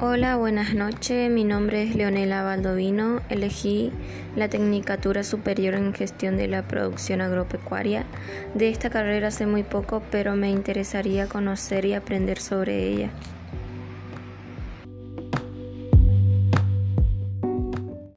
Hola, buenas noches. Mi nombre es Leonela Baldovino. Elegí la Tecnicatura Superior en Gestión de la Producción Agropecuaria. De esta carrera sé muy poco, pero me interesaría conocer y aprender sobre ella.